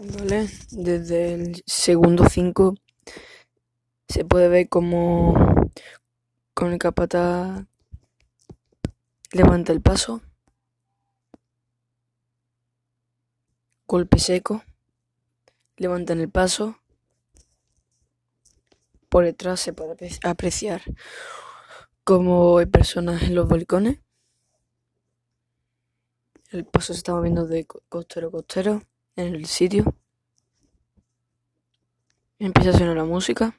Desde el segundo 5 se puede ver como con el capataz levanta el paso, golpe seco, levantan el paso, por detrás se puede apreciar como hay personas en los balcones, el paso se está moviendo de costero a costero en el sitio. Empieza a sonar la música.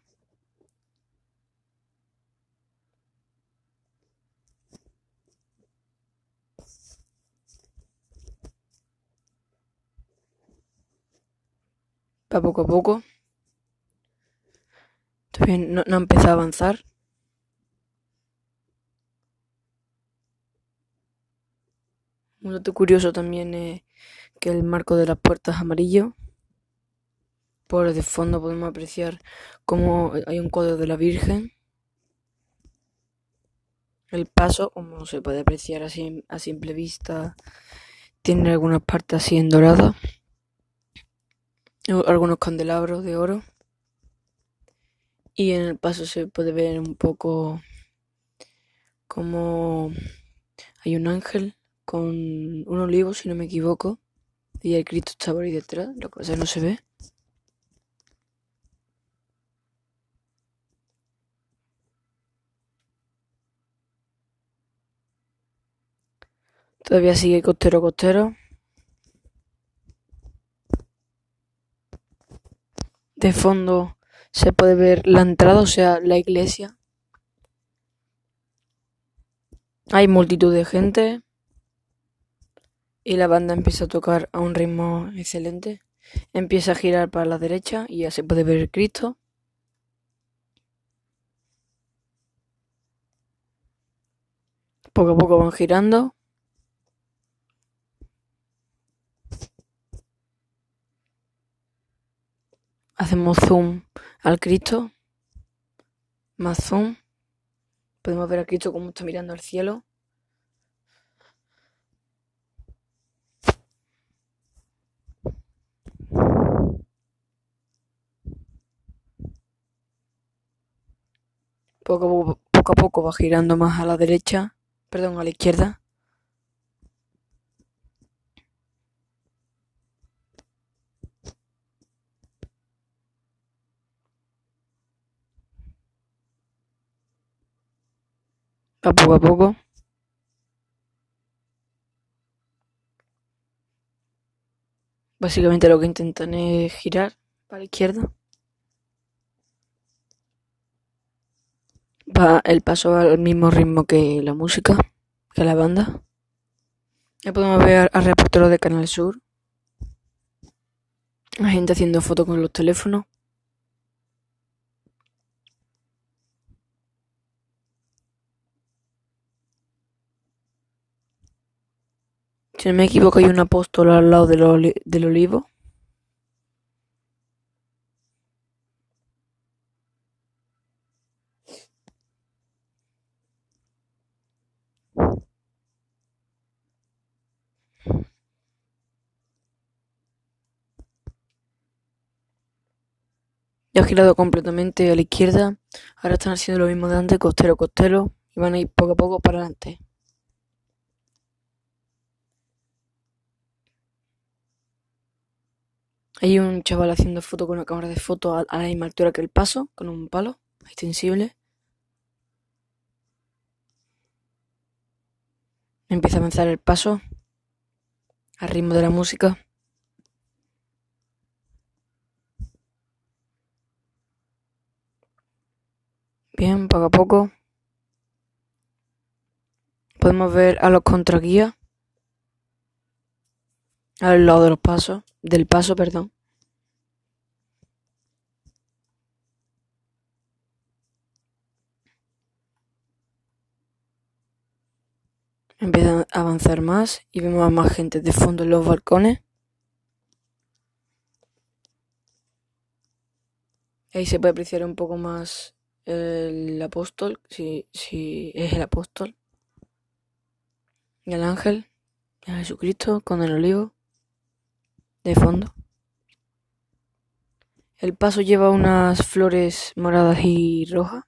Va poco a poco. Todavía no, no empezado a avanzar. Un dato curioso también es que el marco de las puertas es amarillo. Por el fondo podemos apreciar cómo hay un cuadro de la Virgen. El paso, como se puede apreciar así a simple vista, tiene algunas partes así en dorada. Algunos candelabros de oro. Y en el paso se puede ver un poco como hay un ángel con un olivo, si no me equivoco. Y el Cristo está por ahí detrás, lo que no se ve. Todavía sigue costero costero. De fondo se puede ver la entrada, o sea, la iglesia. Hay multitud de gente y la banda empieza a tocar a un ritmo excelente. Empieza a girar para la derecha y ya se puede ver Cristo. Poco a poco van girando. Hacemos zoom al Cristo. Más zoom. Podemos ver al Cristo como está mirando al cielo. Poco, poco a poco va girando más a la derecha, perdón, a la izquierda. Va poco a poco. Básicamente lo que intentan es girar para la izquierda. Va el paso al mismo ritmo que la música, que la banda. Ya podemos ver al reportero de Canal Sur. La gente haciendo fotos con los teléfonos. Si no me equivoco hay un apóstol al lado del, del olivo. Ya ha girado completamente a la izquierda. Ahora están haciendo lo mismo de antes, costero, costero. Y van a ir poco a poco para adelante. Hay un chaval haciendo foto con una cámara de foto a, la misma altura que el paso, con un palo extensible. Empieza a avanzar el paso al ritmo de la música. Bien, poco a poco. Podemos ver a los contraguías al lado de los pasos, del paso, perdón. Empieza a avanzar más y vemos a más gente de fondo en los balcones. Ahí se puede apreciar un poco más el apóstol, si, si es el apóstol. Y el ángel, y a Jesucristo con el olivo de fondo. El paso lleva unas flores moradas y rojas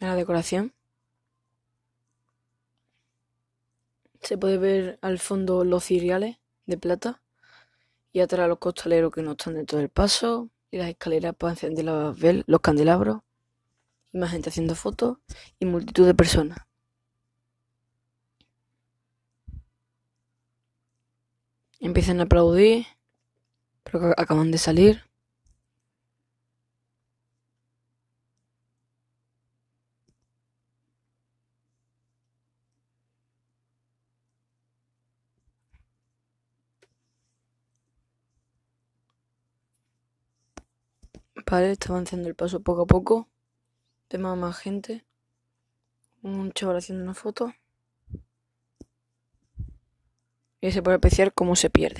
en la decoración. Se puede ver al fondo los ciriales de plata y atrás los costaleros que no están dentro del paso y las escaleras para encender los candelabros más gente haciendo fotos y multitud de personas. Empiezan a aplaudir, pero acaban de salir. Vale, está avanzando el paso poco a poco. Tema más gente. Un chaval haciendo una foto. Y se puede apreciar cómo se pierde.